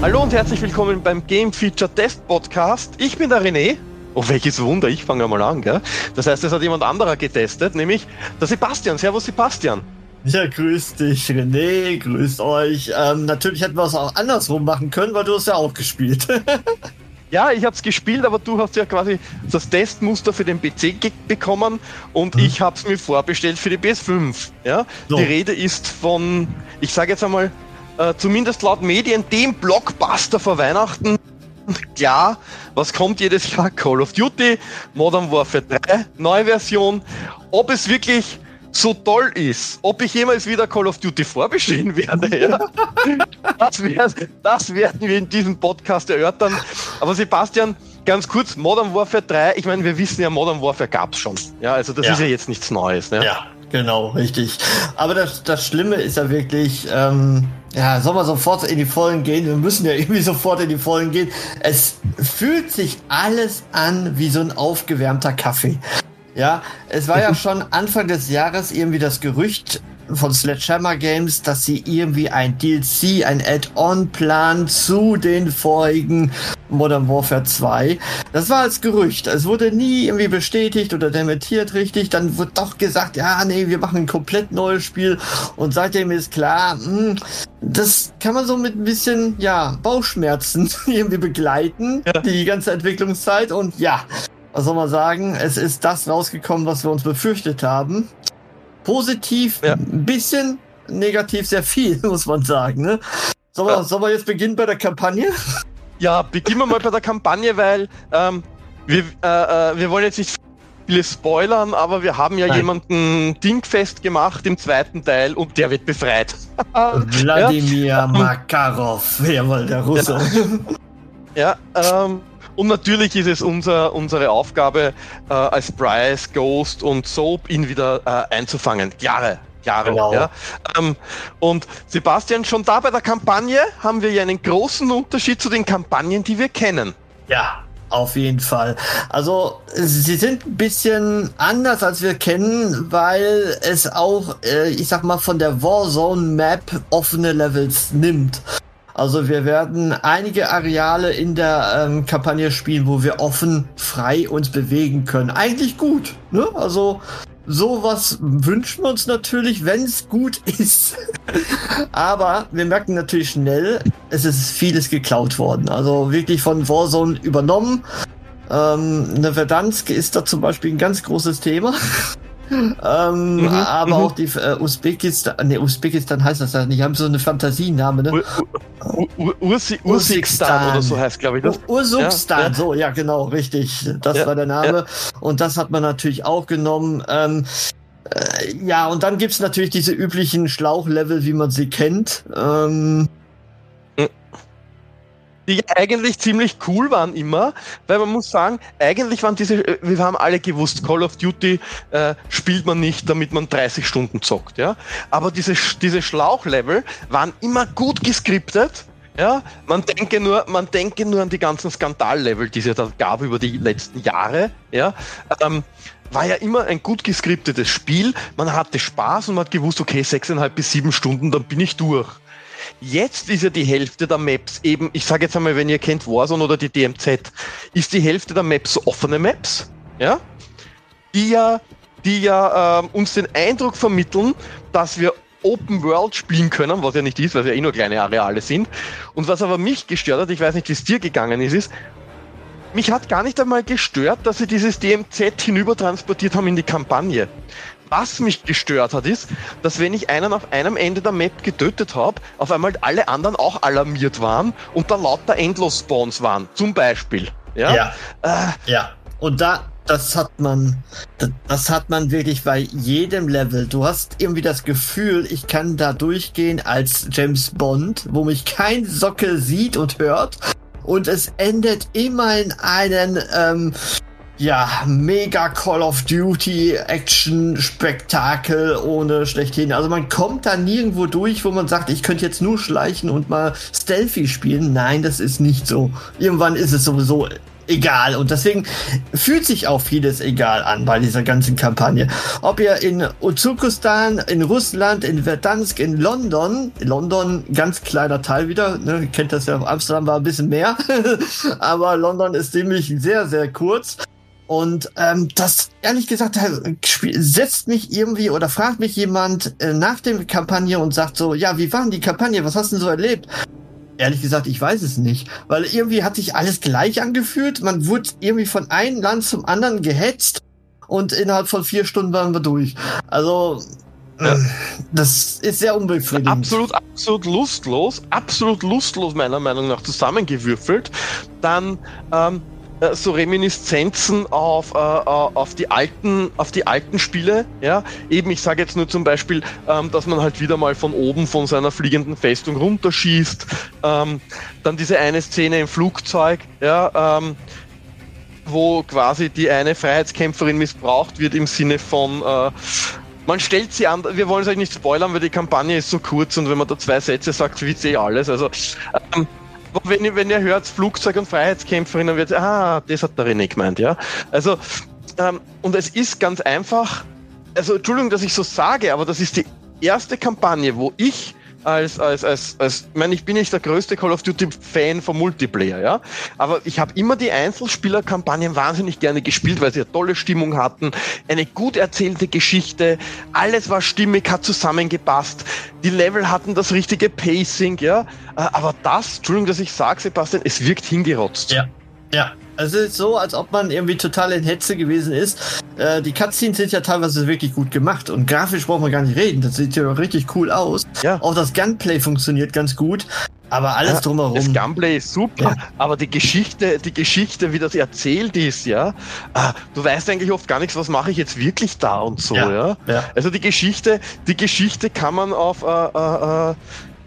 Hallo und herzlich willkommen beim Game Feature Test Podcast. Ich bin der René. Oh, welches Wunder, ich fange mal an, gell? Das heißt, es hat jemand anderer getestet, nämlich der Sebastian. Servus, Sebastian. Ja, grüß dich, René, grüßt euch. Ähm, natürlich hätten wir es auch andersrum machen können, weil du es ja auch gespielt. ja, ich habe es gespielt, aber du hast ja quasi das Testmuster für den PC bekommen und hm. ich habe es mir vorbestellt für die PS5. Ja? So. Die Rede ist von, ich sage jetzt einmal, äh, zumindest laut Medien dem Blockbuster vor Weihnachten. Klar, was kommt jedes Jahr? Call of Duty, Modern Warfare 3, neue Version. Ob es wirklich so toll ist, ob ich jemals wieder Call of Duty vorbestehen werde, ja? das, wär, das werden wir in diesem Podcast erörtern. Aber Sebastian, ganz kurz, Modern Warfare 3, ich meine, wir wissen ja, Modern Warfare gab es schon. Ja, also das ja. ist ja jetzt nichts Neues. Ne? Ja, genau, richtig. Aber das, das Schlimme ist ja wirklich, ähm, ja, soll man sofort in die Vollen gehen? Wir müssen ja irgendwie sofort in die Vollen gehen. Es fühlt sich alles an wie so ein aufgewärmter Kaffee. Ja, es war ja schon Anfang des Jahres irgendwie das Gerücht von Sledgehammer Games, dass sie irgendwie ein DLC, ein Add-on planen zu den vorigen Modern Warfare 2. Das war als Gerücht. Es wurde nie irgendwie bestätigt oder dementiert richtig. Dann wird doch gesagt, ja, nee, wir machen ein komplett neues Spiel. Und seitdem ist klar, mh, hm, das kann man so mit ein bisschen, ja, Bauchschmerzen irgendwie begleiten, ja. die ganze Entwicklungszeit. Und ja, was soll man sagen? Es ist das rausgekommen, was wir uns befürchtet haben. Positiv ja. ein bisschen, negativ sehr viel, muss man sagen. Ne? Sollen, wir, ja. sollen wir jetzt beginnen bei der Kampagne? Ja, beginnen wir mal bei der Kampagne, weil ähm, wir, äh, äh, wir wollen jetzt nicht viele spoilern, aber wir haben ja Nein. jemanden dingfest gemacht im zweiten Teil und der wird befreit. Wladimir ja? Makarov, jawohl, der Russe. Ja, ja ähm, und natürlich ist es unser, unsere Aufgabe äh, als Bryce, Ghost und Soap, ihn wieder äh, einzufangen. Jahre, Jahre. Genau. Ja. Ähm, und Sebastian, schon da bei der Kampagne haben wir ja einen großen Unterschied zu den Kampagnen, die wir kennen. Ja, auf jeden Fall. Also sie sind ein bisschen anders als wir kennen, weil es auch, äh, ich sag mal, von der Warzone Map offene Levels nimmt. Also wir werden einige Areale in der ähm, Kampagne spielen, wo wir offen, frei uns bewegen können. Eigentlich gut. Ne? Also sowas wünschen wir uns natürlich, wenn es gut ist. Aber wir merken natürlich schnell, es ist vieles geklaut worden. Also wirklich von Warzone übernommen. Ähm, eine Verdansk ist da zum Beispiel ein ganz großes Thema. Ähm, mhm, aber mhm. auch die äh, Usbekistan, ne, Usbekistan heißt das ja nicht, haben so eine Fantasiename, ne? Ursikstan oder so heißt, glaube ich. Das. Ursukstan, ja, so, ja, genau, richtig. Das war der Name. Und das hat man natürlich auch genommen. Ähm, äh, ja, und dann gibt's natürlich diese üblichen Schlauchlevel, wie man sie kennt. Ähm, die eigentlich ziemlich cool waren immer, weil man muss sagen, eigentlich waren diese, äh, wir haben alle gewusst, Call of Duty äh, spielt man nicht, damit man 30 Stunden zockt, ja. Aber diese, diese Schlauchlevel waren immer gut geskriptet. Ja, man denke nur, man denke nur an die ganzen Skandallevel, die es ja da gab über die letzten Jahre. Ja, ähm, war ja immer ein gut geskriptetes Spiel. Man hatte Spaß und man hat gewusst, okay, sechseinhalb bis sieben Stunden, dann bin ich durch. Jetzt ist ja die Hälfte der Maps eben, ich sage jetzt einmal, wenn ihr kennt Warzone oder die DMZ, ist die Hälfte der Maps offene Maps, ja, die ja, die ja ähm, uns den Eindruck vermitteln, dass wir Open World spielen können, was ja nicht ist, weil es ja eh nur kleine Areale sind. Und was aber mich gestört hat, ich weiß nicht, wie es dir gegangen ist, ist, mich hat gar nicht einmal gestört, dass sie dieses DMZ hinüber transportiert haben in die Kampagne. Was mich gestört hat, ist, dass wenn ich einen auf einem Ende der Map getötet habe, auf einmal alle anderen auch alarmiert waren und da lauter Endlos-Spawns waren, zum Beispiel. Ja. Ja. Äh, ja. Und da, das hat man, das hat man wirklich bei jedem Level. Du hast irgendwie das Gefühl, ich kann da durchgehen als James Bond, wo mich kein Sockel sieht und hört und es endet immer in einen ähm, ja, mega Call of Duty Action Spektakel ohne schlechthin. Also man kommt da nirgendwo durch, wo man sagt, ich könnte jetzt nur schleichen und mal Stealthy spielen. Nein, das ist nicht so. Irgendwann ist es sowieso egal. Und deswegen fühlt sich auch vieles egal an bei dieser ganzen Kampagne. Ob ihr in Uzukistan, in Russland, in Verdansk, in London, London ganz kleiner Teil wieder, ne, kennt das ja, Amsterdam war ein bisschen mehr, aber London ist ziemlich sehr, sehr kurz. Und ähm, das, ehrlich gesagt, setzt mich irgendwie oder fragt mich jemand äh, nach der Kampagne und sagt so, ja, wie war denn die Kampagne? Was hast du denn so erlebt? Ehrlich gesagt, ich weiß es nicht. Weil irgendwie hat sich alles gleich angefühlt. Man wurde irgendwie von einem Land zum anderen gehetzt und innerhalb von vier Stunden waren wir durch. Also, ja. Äh, das ist sehr unbefriedigend. Absolut, absolut lustlos. Absolut lustlos, meiner Meinung nach, zusammengewürfelt. Dann, ähm, äh, so Reminiszenzen auf, äh, äh, auf, die alten, auf die alten Spiele. Ja? Eben, ich sage jetzt nur zum Beispiel, ähm, dass man halt wieder mal von oben von seiner fliegenden Festung runterschießt. Ähm, dann diese eine Szene im Flugzeug, ja, ähm, wo quasi die eine Freiheitskämpferin missbraucht wird im Sinne von äh, man stellt sie an, wir wollen es euch nicht spoilern, weil die Kampagne ist so kurz und wenn man da zwei Sätze sagt, wisst ihr eh alles. Also ähm, wenn, ihr, wenn ihr hört Flugzeug und Freiheitskämpferin, dann wird ah, das hat der René gemeint, ja. Also, ähm, und es ist ganz einfach, also Entschuldigung, dass ich so sage, aber das ist die erste Kampagne, wo ich als, als, als, als ich meine, ich bin nicht der größte Call of Duty-Fan vom Multiplayer, ja. Aber ich habe immer die Einzelspieler-Kampagnen wahnsinnig gerne gespielt, weil sie eine tolle Stimmung hatten, eine gut erzählte Geschichte, alles war stimmig, hat zusammengepasst, die Level hatten das richtige Pacing, ja. Äh, aber das, Entschuldigung, dass ich sage, Sebastian, es wirkt hingerotzt. Ja. Ja, also es ist so, als ob man irgendwie total in Hetze gewesen ist. Äh, die Cutscenes sind ja teilweise wirklich gut gemacht und grafisch braucht man gar nicht reden. Das sieht ja richtig cool aus. Ja. Auch das Gunplay funktioniert ganz gut. Aber alles ja, drumherum. Das Gunplay ist super, ja. aber die Geschichte, die Geschichte, wie das erzählt ist, ja, ah, du weißt eigentlich oft gar nichts, was mache ich jetzt wirklich da und so, ja. ja? ja. Also die Geschichte, die Geschichte kann man auf, äh, äh, äh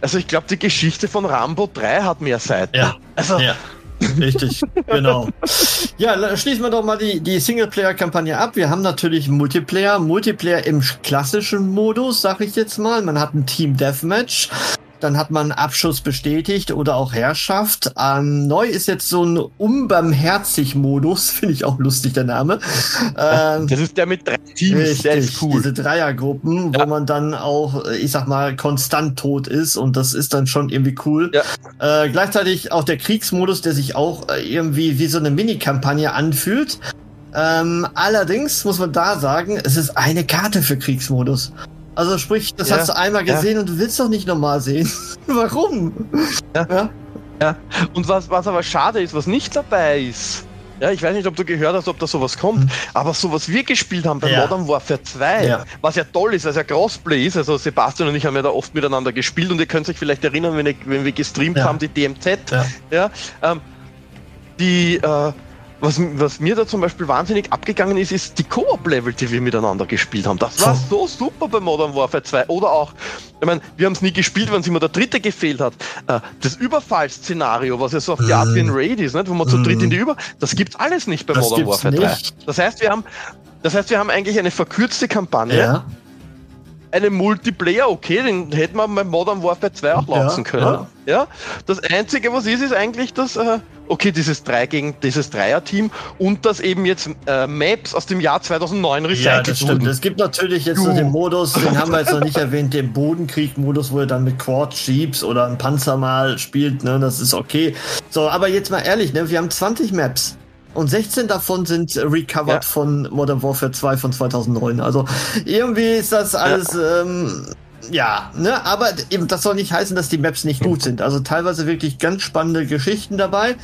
also ich glaube, die Geschichte von Rambo 3 hat mehr Seiten. Ja. Also, ja. Richtig, genau. Ja, schließen wir doch mal die, die Singleplayer-Kampagne ab. Wir haben natürlich Multiplayer. Multiplayer im klassischen Modus, sag ich jetzt mal. Man hat ein Team Deathmatch. Dann hat man Abschuss bestätigt oder auch Herrschaft. Ähm, neu ist jetzt so ein Unbarmherzig-Modus, finde ich auch lustig, der Name. Ähm, das ist der mit drei Teams, richtig, der ist cool. Diese Dreiergruppen, ja. wo man dann auch, ich sag mal, konstant tot ist und das ist dann schon irgendwie cool. Ja. Äh, gleichzeitig auch der Kriegsmodus, der sich auch äh, irgendwie wie so eine Mini-Kampagne anfühlt. Ähm, allerdings muss man da sagen, es ist eine Karte für Kriegsmodus. Also sprich, das ja, hast du einmal gesehen ja. und du willst doch nicht nochmal sehen. Warum? Ja. ja. ja. Und was, was aber schade ist, was nicht dabei ist, ja, ich weiß nicht, ob du gehört hast, ob da sowas kommt, mhm. aber so was wir gespielt haben bei ja. Modern Warfare 2, ja. was ja toll ist, weil es ja Crossplay ist, also Sebastian und ich haben ja da oft miteinander gespielt und ihr könnt euch vielleicht erinnern, wenn, ich, wenn wir gestreamt ja. haben, die DMZ, ja, ähm, die, äh, was, was mir da zum Beispiel wahnsinnig abgegangen ist, ist die Koop-Level, die wir miteinander gespielt haben. Das war so super bei Modern Warfare 2. Oder auch, ich meine, wir haben es nie gespielt, wenn es immer der dritte gefehlt hat. Äh, das Überfallszenario, was ja so auf die Art wie ein Raid ist, nicht? wo man zu dritt in die Über... Das gibt's alles nicht bei das Modern Warfare 3. Das heißt, wir haben, das heißt, wir haben eigentlich eine verkürzte Kampagne. Ja einen Multiplayer, okay, den hätten wir bei Modern Warfare 2 auch launchen ja, können. Ja. ja. Das Einzige, was ist, ist eigentlich das, äh, okay, dieses drei gegen dieses Dreier-Team und das eben jetzt äh, Maps aus dem Jahr 2009 recycelt Ja, das stimmt. Es gibt natürlich jetzt so den Modus, den haben wir jetzt noch nicht erwähnt, den Bodenkrieg-Modus, wo ihr dann mit Quad-Jeeps oder ein Panzer mal spielt, ne, das ist okay. So, aber jetzt mal ehrlich, ne, wir haben 20 Maps. Und 16 davon sind recovered ja. von Modern Warfare 2 von 2009. Also irgendwie ist das alles, ja, ähm, ja ne, aber eben das soll nicht heißen, dass die Maps nicht gut sind. Also teilweise wirklich ganz spannende Geschichten dabei.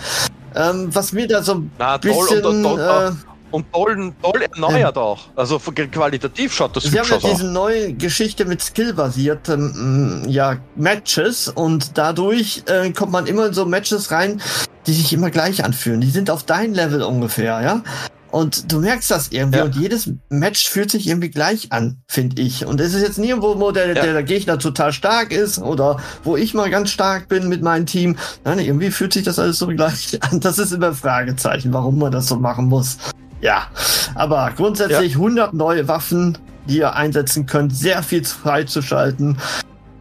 Ähm, was mir da so ein Na, bisschen, und, und, äh, und toll, toll erneuert ja. auch. Also qualitativ schaut das Sie haben ja diese neue Geschichte mit skillbasierten mm, ja, Matches und dadurch äh, kommt man immer in so Matches rein, die sich immer gleich anfühlen. Die sind auf dein Level ungefähr, ja. Und du merkst das irgendwie. Ja. Und jedes Match fühlt sich irgendwie gleich an, finde ich. Und es ist jetzt nirgendwo, wo der, Ja. der Gegner total stark ist oder wo ich mal ganz stark bin mit meinem Team. Nein, irgendwie fühlt sich das alles so gleich an. Das ist immer Fragezeichen, warum man das so machen muss. Ja, aber grundsätzlich 100 neue Waffen, die ihr einsetzen könnt, sehr viel freizuschalten.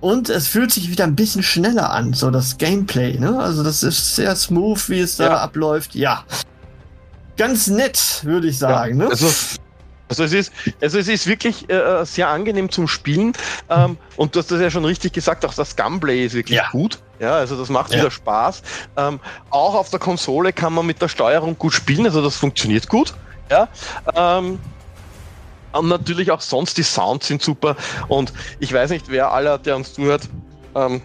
Und es fühlt sich wieder ein bisschen schneller an, so das Gameplay, ne? Also das ist sehr smooth, wie es da Ja. abläuft. Ja. Ganz nett, würde ich sagen, ne? Also, also es ist, also es ist wirklich äh, sehr angenehm zum Spielen. Ähm, und du hast das ja schon richtig gesagt, auch das Gunplay ist wirklich Ja. gut. Ja, also das macht Ja. wieder Spaß. Ähm, auch auf der Konsole kann man mit der Steuerung gut spielen, also das funktioniert gut. Ja. Ähm, und natürlich auch sonst die Sounds sind super. Und ich weiß nicht, wer aller, der uns zuhört, ähm,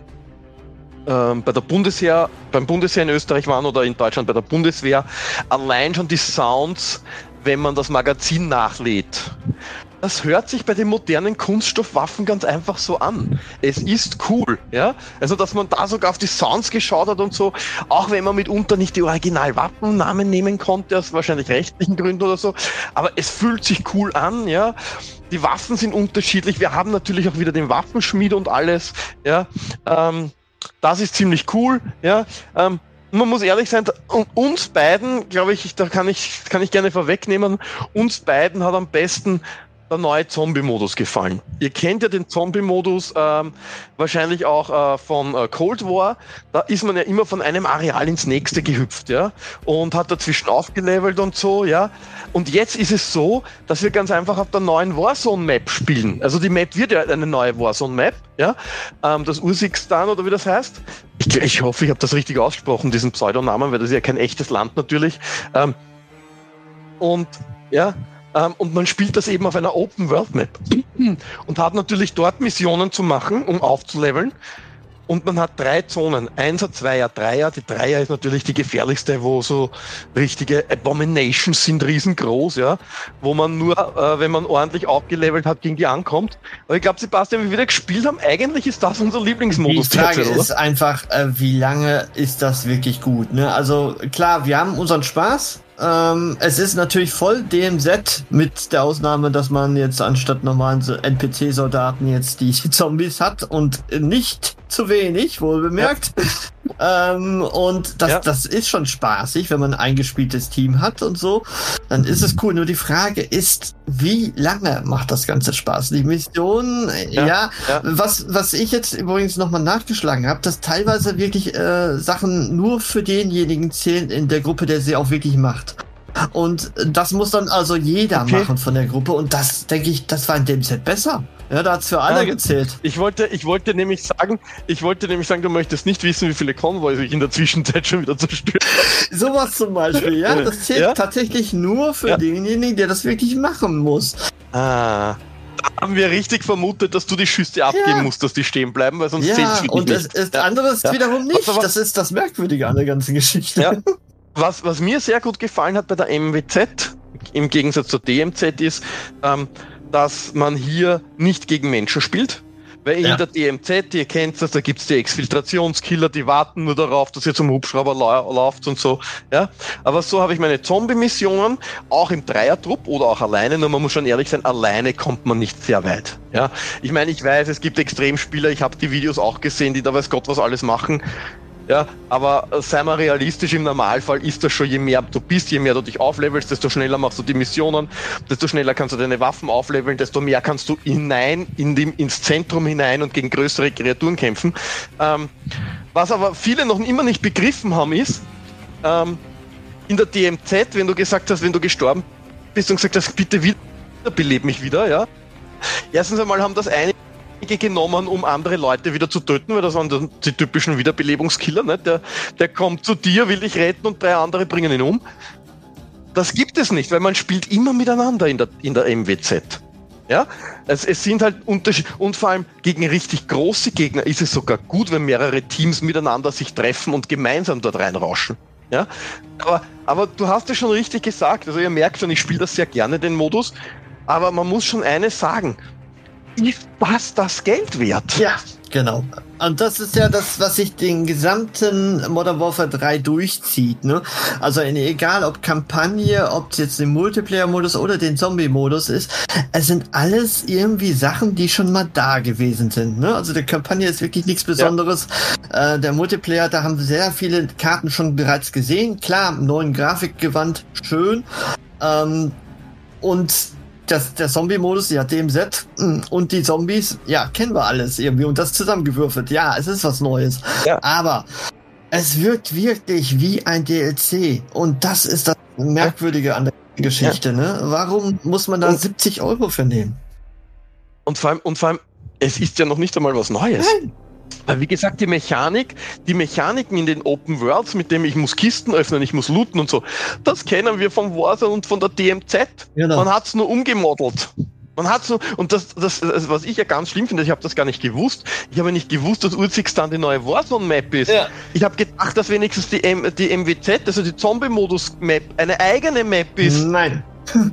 ähm, bei der Bundeswehr, beim Bundesheer in Österreich waren oder in Deutschland bei der Bundeswehr, allein schon die Sounds, wenn man das Magazin nachlädt. Das hört sich bei den modernen Kunststoffwaffen ganz einfach so an. Es ist cool, ja. Also, dass man da sogar auf die Sounds geschaut hat und so, auch wenn man mitunter nicht die Originalwappennamen nehmen konnte, aus wahrscheinlich rechtlichen Gründen oder so. Aber es fühlt sich cool an, ja. Die Waffen sind unterschiedlich. Wir haben natürlich auch wieder den Waffenschmied und alles, ja. Ähm, das ist ziemlich cool, ja. Ähm, man muss ehrlich sein, uns beiden, glaube ich, da kann ich, kann ich gerne vorwegnehmen, uns beiden hat am besten der neue Zombie-Modus gefallen. Ihr kennt ja den Zombie-Modus ähm, wahrscheinlich auch äh, von äh, Cold War. Da ist man ja immer von einem Areal ins nächste gehüpft, ja, und hat dazwischen aufgelevelt und so, ja. Und jetzt ist es so, dass wir ganz einfach auf der neuen Warzone-Map spielen. Also die Map wird ja eine neue Warzone-Map, ja. Ähm, das Ursikstan oder wie das heißt. Ich, ich hoffe, ich habe das richtig ausgesprochen, diesen Pseudonamen, weil das ist ja kein echtes Land natürlich. Ähm, und ja, ähm, und man spielt das eben auf einer Open World Map und hat natürlich dort Missionen zu machen, um aufzuleveln. Und man hat drei Zonen. Einser, Zweier, Dreier. Die Dreier ist natürlich die gefährlichste, wo so richtige Abominations sind riesengroß, ja. Wo man nur, äh, wenn man ordentlich aufgelevelt hat, gegen die ankommt. Aber ich glaube, Sebastian, wie wir wieder gespielt haben, eigentlich ist das unser Lieblingsmodus Die Frage derzeit, oder? ist einfach, äh, wie lange ist das wirklich gut? Ne? Also klar, wir haben unseren Spaß. Ähm, es ist natürlich voll DMZ mit der Ausnahme, dass man jetzt anstatt normalen so NPC-Soldaten jetzt die Zombies hat und nicht zu wenig, wohl bemerkt. Ähm, und das, Ja. das ist schon spaßig, wenn man ein eingespieltes Team hat und so. Dann ist es cool. Nur die Frage ist, wie lange macht das Ganze Spaß? Die Mission, ja, Ja, ja. Was, was ich jetzt übrigens nochmal nachgeschlagen habe, dass teilweise wirklich äh, Sachen nur für denjenigen zählen in der Gruppe, der sie auch wirklich macht. Und das muss dann also jeder Okay. machen von der Gruppe. Und das, denke ich, das war in dem Set besser. Ja, da hat's für alle gezählt. Ich wollte, ich wollte nämlich sagen, ich wollte nämlich sagen, du möchtest nicht wissen, wie viele Konvois ich in der Zwischenzeit schon wieder zerstört. Sowas zum Beispiel, ja. Das zählt Ja. tatsächlich nur für Ja. denjenigen, der das wirklich machen muss. Ah. Da haben wir richtig vermutet, dass du die Schüsse abgeben Ja. musst, dass die stehen bleiben, weil sonst zählt Ja, für dich und das ist Ja. anderes Ja. wiederum nicht. Aber- Das ist das Merkwürdige an der ganzen Geschichte. Was, was mir sehr gut gefallen hat bei der MWZ, im Gegensatz zur DMZ, ist, ähm, dass man hier nicht gegen Menschen spielt. Weil in Ja. der DMZ, ihr kennt das, da gibt's die Exfiltrationskiller, die warten nur darauf, dass ihr zum Hubschrauber lau lauft und so. Ja? Aber so habe ich meine Zombie-Missionen, auch im Dreiertrupp oder auch alleine, nur man muss schon ehrlich sein, alleine kommt man nicht sehr weit. Ja? Ich meine, ich weiß, es gibt Extremspieler, ich habe die Videos auch gesehen, die da weiß Gott was alles machen. Ja, aber sei mal realistisch, im Normalfall ist das schon, je mehr du bist, je mehr du dich auflevelst, desto schneller machst du die Missionen, desto schneller kannst du deine Waffen aufleveln, desto mehr kannst du hinein, in dem, ins Zentrum hinein und gegen größere Kreaturen kämpfen. Ähm, was aber viele noch immer nicht begriffen haben, ist, ähm, in der DMZ, wenn du gesagt hast, wenn du gestorben bist und gesagt hast, bitte wiederbeleb mich wieder, ja. Erstens einmal haben das einige genommen, um andere Leute wieder zu töten, weil das waren die typischen Wiederbelebungskiller, ne? Der, der kommt zu dir, will dich retten und drei andere bringen ihn um. Das gibt es nicht, weil man spielt immer miteinander in der, in der MWZ. Ja, es, es sind halt Unterschiede und vor allem gegen richtig große Gegner ist es sogar gut, wenn mehrere Teams miteinander sich treffen und gemeinsam dort reinrauschen. Ja, aber, aber du hast es schon richtig gesagt. Also ihr merkt schon, ich spiele das sehr gerne, den Modus. Aber man muss schon eines sagen. Ist das das Geld wert? Ja, Genau. Und das ist ja das, was sich den gesamten Modern Warfare 3 durchzieht. Ne? Also in, egal ob Kampagne, ob es jetzt den Multiplayer-Modus oder den Zombie-Modus ist, es sind alles irgendwie Sachen, die schon mal da gewesen sind. Ne? Also die Kampagne ist wirklich nichts Besonderes. Ja. Äh, der Multiplayer, da haben sehr viele Karten schon bereits gesehen. Klar, neuen Grafikgewand, schön. Ähm, und das, der Zombie-Modus, ja, DMZ hm, und die Zombies, ja, kennen wir alles irgendwie und das zusammengewürfelt. Ja, es ist was Neues. Ja. Aber es wirkt wirklich wie ein DLC und das ist das Merkwürdige an der Geschichte, ja. ne? Warum muss man da und, 70 Euro für nehmen? Und vor allem, und vor allem, es ist ja noch nicht einmal was Neues. Nein. Weil wie gesagt, die Mechanik, die Mechaniken in den Open Worlds, mit dem ich muss Kisten öffnen, ich muss looten und so, das kennen wir vom Warzone und von der DMZ. Genau. Man hat es nur umgemodelt. Man hat so, und das, das, das, was ich ja ganz schlimm finde, ich habe das gar nicht gewusst. Ich habe nicht gewusst, dass Urzixstan die neue Warzone-Map ist. Ja. Ich habe gedacht, dass wenigstens die, M, die MWZ, also die Zombie-Modus-Map, eine eigene Map ist. Nein.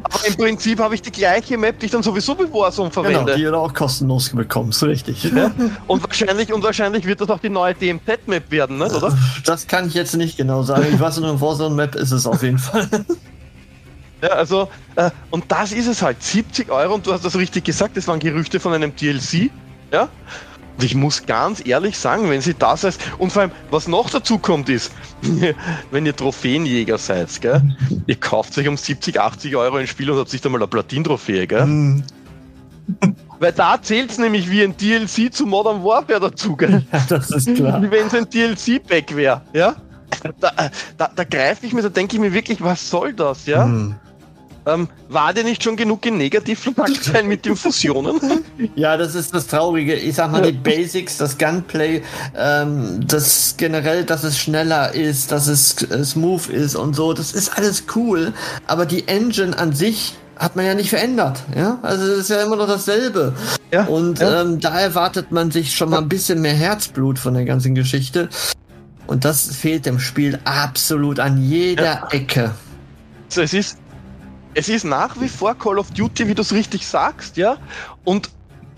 Aber im Prinzip habe ich die gleiche Map, die ich dann sowieso bei Warzone verwende. Genau, die du auch kostenlos bekommst, richtig. Ja? Und wahrscheinlich, und wahrscheinlich wird das auch die neue DMZ-Map werden, ne? oder? Das kann ich jetzt nicht genau sagen. Ich weiß nur, eine Warzone-Map ist es auf jeden Fall. Ja, also, äh, und das ist es halt. 70 Euro, und du hast das richtig gesagt, das waren Gerüchte von einem DLC. Ja? Und ich muss ganz ehrlich sagen, wenn sie das als. Und vor allem, was noch dazu kommt, ist, wenn ihr Trophäenjäger seid, gell, ihr kauft euch um 70, 80 Euro ein Spiel und habt sich da mal eine Platin-Trophäe, gell? Mhm. Weil da zählt es nämlich wie ein DLC zu Modern Warfare dazu, gell? Ja, das ist klar. Wie wenn es ein DLC-Pack wäre, ja? Da, da, da greife ich mir, da denke ich mir wirklich, was soll das, ja? Mhm. Ähm, war der nicht schon genug in Negativschlagzeilen mit den Fusionen? Ja, das ist das Traurige. Ich sag mal, die Basics, das Gunplay, ähm, das generell, dass es schneller ist, dass es äh, smooth ist und so, das ist alles cool. Aber die Engine an sich hat man ja nicht verändert. Ja, also es ist ja immer noch dasselbe. Ja, und ja. Ähm, da erwartet man sich schon mal ein bisschen mehr Herzblut von der ganzen Geschichte. Und das fehlt dem Spiel absolut an jeder ja. Ecke. So, es ist es ist nach wie vor Call of Duty, wie du es richtig sagst, ja, und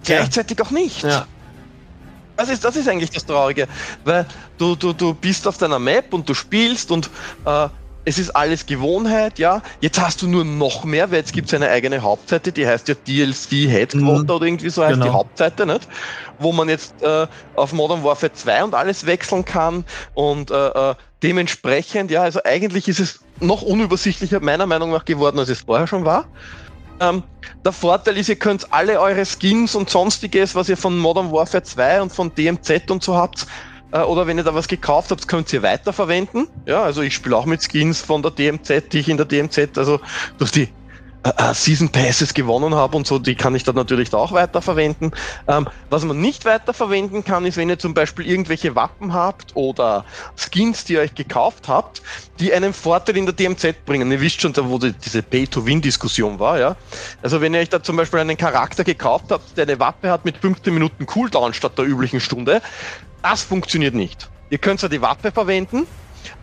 gleichzeitig ja. auch nicht. Ja. Das ist, das ist eigentlich das Traurige, weil du, du, du bist auf deiner Map und du spielst und äh, es ist alles Gewohnheit, ja. Jetzt hast du nur noch mehr, weil jetzt gibt es eine eigene Hauptseite, die heißt ja DLC Headquarter mhm. oder irgendwie so heißt genau. die Hauptseite, nicht? Wo man jetzt äh, auf Modern Warfare 2 und alles wechseln kann und äh, äh, dementsprechend, ja, also eigentlich ist es noch unübersichtlicher meiner Meinung nach geworden, als es vorher schon war. Ähm, der Vorteil ist, ihr könnt alle eure Skins und sonstiges, was ihr von Modern Warfare 2 und von DMZ und so habt, äh, oder wenn ihr da was gekauft habt, könnt ihr weiterverwenden. Ja, also ich spiele auch mit Skins von der DMZ, die ich in der DMZ, also durch die äh, äh, Season Passes gewonnen habe und so, die kann ich dann natürlich da auch weiterverwenden. Ähm, was man nicht weiterverwenden kann, ist, wenn ihr zum Beispiel irgendwelche Wappen habt oder Skins, die ihr euch gekauft habt, die einen Vorteil in der DMZ bringen. Ihr wisst schon, da wo die, diese Pay-to-Win-Diskussion war, ja. Also wenn ihr euch da zum Beispiel einen Charakter gekauft habt, der eine Waffe hat mit 15 Minuten Cooldown statt der üblichen Stunde, das funktioniert nicht. Ihr könnt zwar die Waffe verwenden,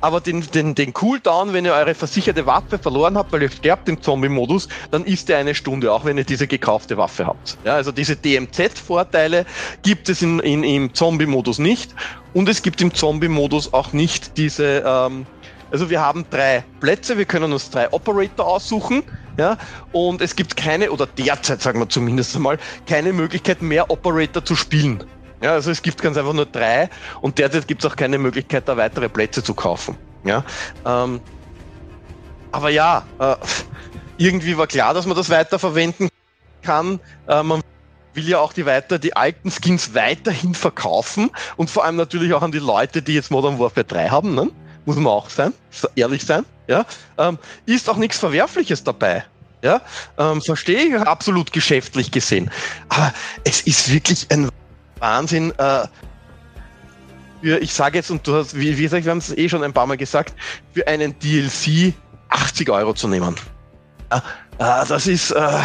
aber den, den, den Cooldown, wenn ihr eure versicherte Waffe verloren habt, weil ihr sterbt im Zombie-Modus, dann ist der eine Stunde, auch wenn ihr diese gekaufte Waffe habt. Ja, also diese DMZ-Vorteile gibt es in, in, im Zombie-Modus nicht. Und es gibt im Zombie-Modus auch nicht diese, ähm, also wir haben drei Plätze, wir können uns drei Operator aussuchen, ja, und es gibt keine, oder derzeit sagen wir zumindest einmal, keine Möglichkeit mehr Operator zu spielen. Ja, also es gibt ganz einfach nur drei und derzeit gibt es auch keine Möglichkeit, da weitere Plätze zu kaufen. Ja, ähm, aber ja, äh, irgendwie war klar, dass man das weiterverwenden kann. Äh, man will ja auch die weiter, die alten Skins weiterhin verkaufen und vor allem natürlich auch an die Leute, die jetzt Modern Warfare 3 haben, ne? muss man auch sein, ehrlich sein. Ja, ähm, ist auch nichts Verwerfliches dabei. Ja, ähm, verstehe ich absolut geschäftlich gesehen. Aber es ist wirklich ein Wahnsinn. Äh, für, ich sage jetzt, und du hast, wie, wie gesagt, wir haben es eh schon ein paar Mal gesagt, für einen DLC 80 Euro zu nehmen. Äh, äh, das ist, äh,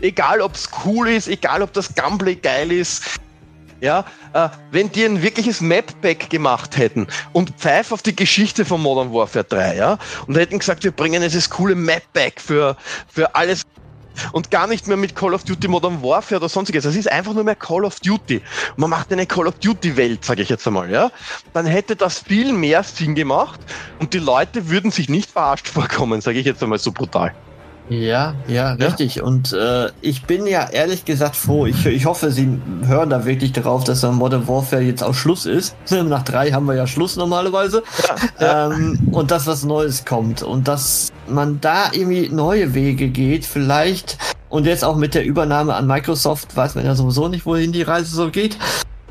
egal ob es cool ist, egal ob das Gameplay geil ist, ja, äh, wenn die ein wirkliches Map-Pack gemacht hätten und pfeif auf die Geschichte von Modern Warfare 3, ja, und hätten gesagt, wir bringen das coole Map-Pack für, für alles und gar nicht mehr mit Call of Duty Modern Warfare oder sonstiges. Es ist einfach nur mehr Call of Duty. Man macht eine Call of Duty Welt, sage ich jetzt einmal, ja. Dann hätte das viel mehr Sinn gemacht und die Leute würden sich nicht verarscht vorkommen, sage ich jetzt einmal so brutal. Ja, ja, richtig. Ja? Und äh, ich bin ja ehrlich gesagt froh. Ich, ich hoffe, Sie hören da wirklich darauf, dass dann Modern Warfare jetzt auch Schluss ist. Nach drei haben wir ja Schluss normalerweise. Ja, ja. Ähm, und dass was Neues kommt. Und dass man da irgendwie neue Wege geht. Vielleicht und jetzt auch mit der Übernahme an Microsoft weiß man ja sowieso nicht, wohin die Reise so geht.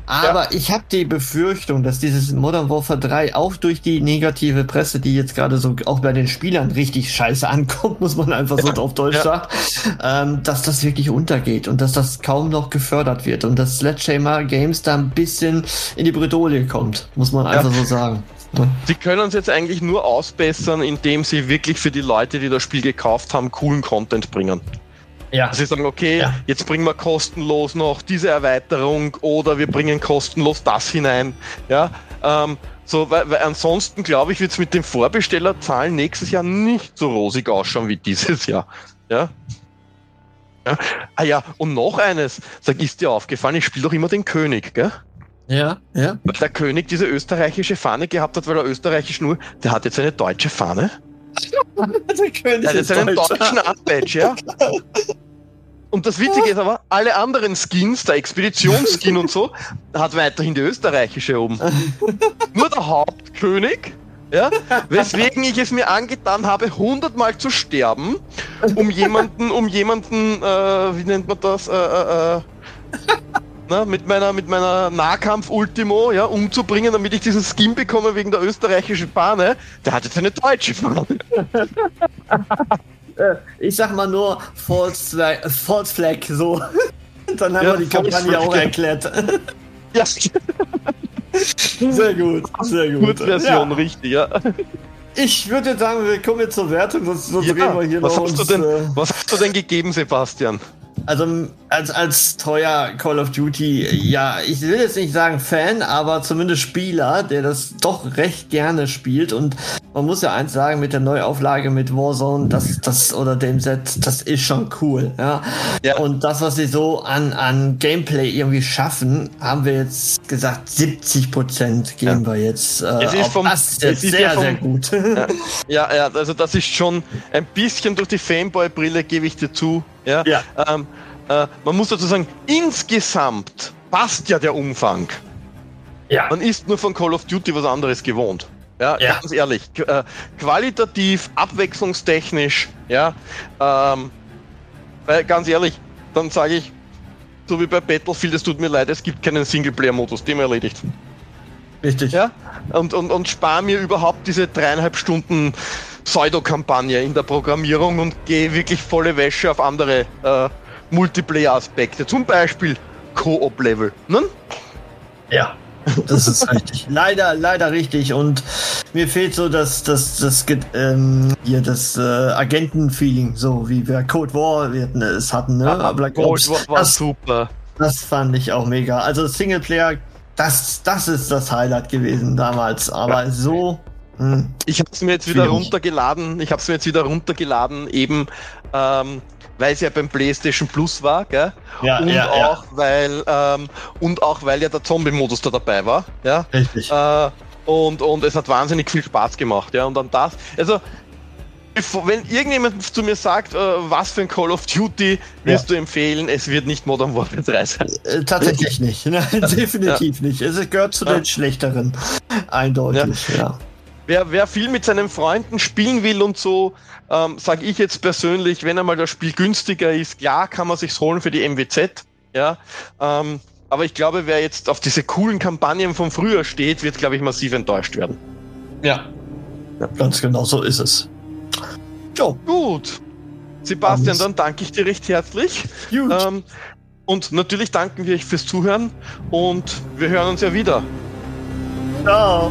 Aber ja. ich habe die Befürchtung, dass dieses Modern Warfare 3 auch durch die negative Presse, die jetzt gerade so auch bei den Spielern richtig scheiße ankommt, muss man einfach so auf Deutsch ja. sagen, ähm, dass das wirklich untergeht und dass das kaum noch gefördert wird und dass Sledgehammer Games da ein bisschen in die Bredouille kommt, muss man einfach so sagen. Sie können uns jetzt eigentlich nur ausbessern, indem sie wirklich für die Leute, die das Spiel gekauft haben, coolen Content bringen. Ja. Dass sie sagen, okay, ja. jetzt bringen wir kostenlos noch diese Erweiterung oder wir bringen kostenlos das hinein. Ja, ähm, so, weil, weil ansonsten glaube ich, wird es mit den Vorbestellerzahlen nächstes Jahr nicht so rosig ausschauen wie dieses Jahr. Ja. ja. Ah ja, und noch eines, sag, ist dir aufgefallen, ich spiele doch immer den König, gell? Ja, ja. Weil der König diese österreichische Fahne gehabt hat, weil er österreichisch nur, der hat jetzt eine deutsche Fahne. der König der hat jetzt einen deutschen Artbadge, ja. Und das Witzige ist aber, alle anderen Skins, der Expeditionsskin und so, hat weiterhin die österreichische oben. Nur der Hauptkönig, ja, weswegen ich es mir angetan habe, hundertmal zu sterben, um jemanden, um jemanden, äh, wie nennt man das, äh, äh, äh na, mit meiner, mit meiner Nahkampf-Ultimo, ja, umzubringen, damit ich diesen Skin bekomme wegen der österreichischen Fahne. Der hat jetzt eine deutsche Fahne. Äh, ich sag mal nur False Flag, False Flag so. Dann haben ja, wir die Kampagne auch erklärt. Ja. Sehr gut, sehr gut. Kurzversion, ja. richtig, ja. Ich würde jetzt sagen, wir kommen jetzt zur Wertung, sonst, sonst ja, reden wir hier was noch hast uns, denn, äh, Was hast du denn gegeben, Sebastian? Also als, als treuer Call of Duty, ja, ich will jetzt nicht sagen Fan, aber zumindest Spieler, der das doch recht gerne spielt. Und man muss ja eins sagen, mit der Neuauflage mit Warzone, das, das oder dem Set, das ist schon cool. Ja. ja. Und das, was sie so an, an Gameplay irgendwie schaffen, haben wir jetzt gesagt, 70 Prozent geben ja. wir jetzt. Äh, es ist vom, das ist sehr, ja vom, sehr gut. Ja, ja, also das ist schon ein bisschen durch die Fanboy-Brille, gebe ich dir zu. Ja. ja. Ähm, äh, man muss dazu sagen, insgesamt passt ja der Umfang. Ja. Man ist nur von Call of Duty was anderes gewohnt. Ja, ja. ganz ehrlich. Äh, qualitativ, abwechslungstechnisch, ja. Ähm, weil ganz ehrlich, dann sage ich, so wie bei Battlefield, es tut mir leid, es gibt keinen Singleplayer-Modus, dem erledigt. Richtig. Ja? Und, und, und spare mir überhaupt diese dreieinhalb Stunden Pseudo-Kampagne in der Programmierung und gehe wirklich volle Wäsche auf andere äh, Multiplayer-Aspekte. Zum Beispiel Koop-Level. Ne? Ja. Das ist richtig. leider, leider richtig. Und mir fehlt so das, das, das, ähm, hier das äh, Agenten-Feeling, so wie wir Code War wir es hatten, ne? Ah, Black Ops. Code War war das, super. Das fand ich auch mega. Also Singleplayer, das, das ist das Highlight gewesen damals. Aber so. Hm. ich habe es mir jetzt wieder runtergeladen. Ich habe es mir jetzt wieder runtergeladen, eben ähm, weil es ja beim PlayStation Plus war, gell? Ja, und ja, auch ja. weil ähm, und auch weil ja der Zombie-Modus da dabei war, ja. Richtig. Äh, und, und es hat wahnsinnig viel Spaß gemacht, ja. Und dann das, also wenn irgendjemand zu mir sagt, äh, was für ein Call of Duty wirst ja. du empfehlen, es wird nicht Modern Warfare 3 sein. Äh, tatsächlich nicht. Nein, definitiv ja. nicht. Es gehört zu den schlechteren. Eindeutig, ja. Wer, wer viel mit seinen Freunden spielen will und so, ähm, sage ich jetzt persönlich, wenn einmal das Spiel günstiger ist, klar kann man sich's holen für die MWZ, ja. Ähm, aber ich glaube, wer jetzt auf diese coolen Kampagnen von früher steht, wird, glaube ich, massiv enttäuscht werden. Ja. ja. Ganz genau so ist es. Jo. Gut. Sebastian, dann danke ich dir recht herzlich. Gut. Ähm, und natürlich danken wir euch fürs Zuhören und wir hören uns ja wieder. Ciao.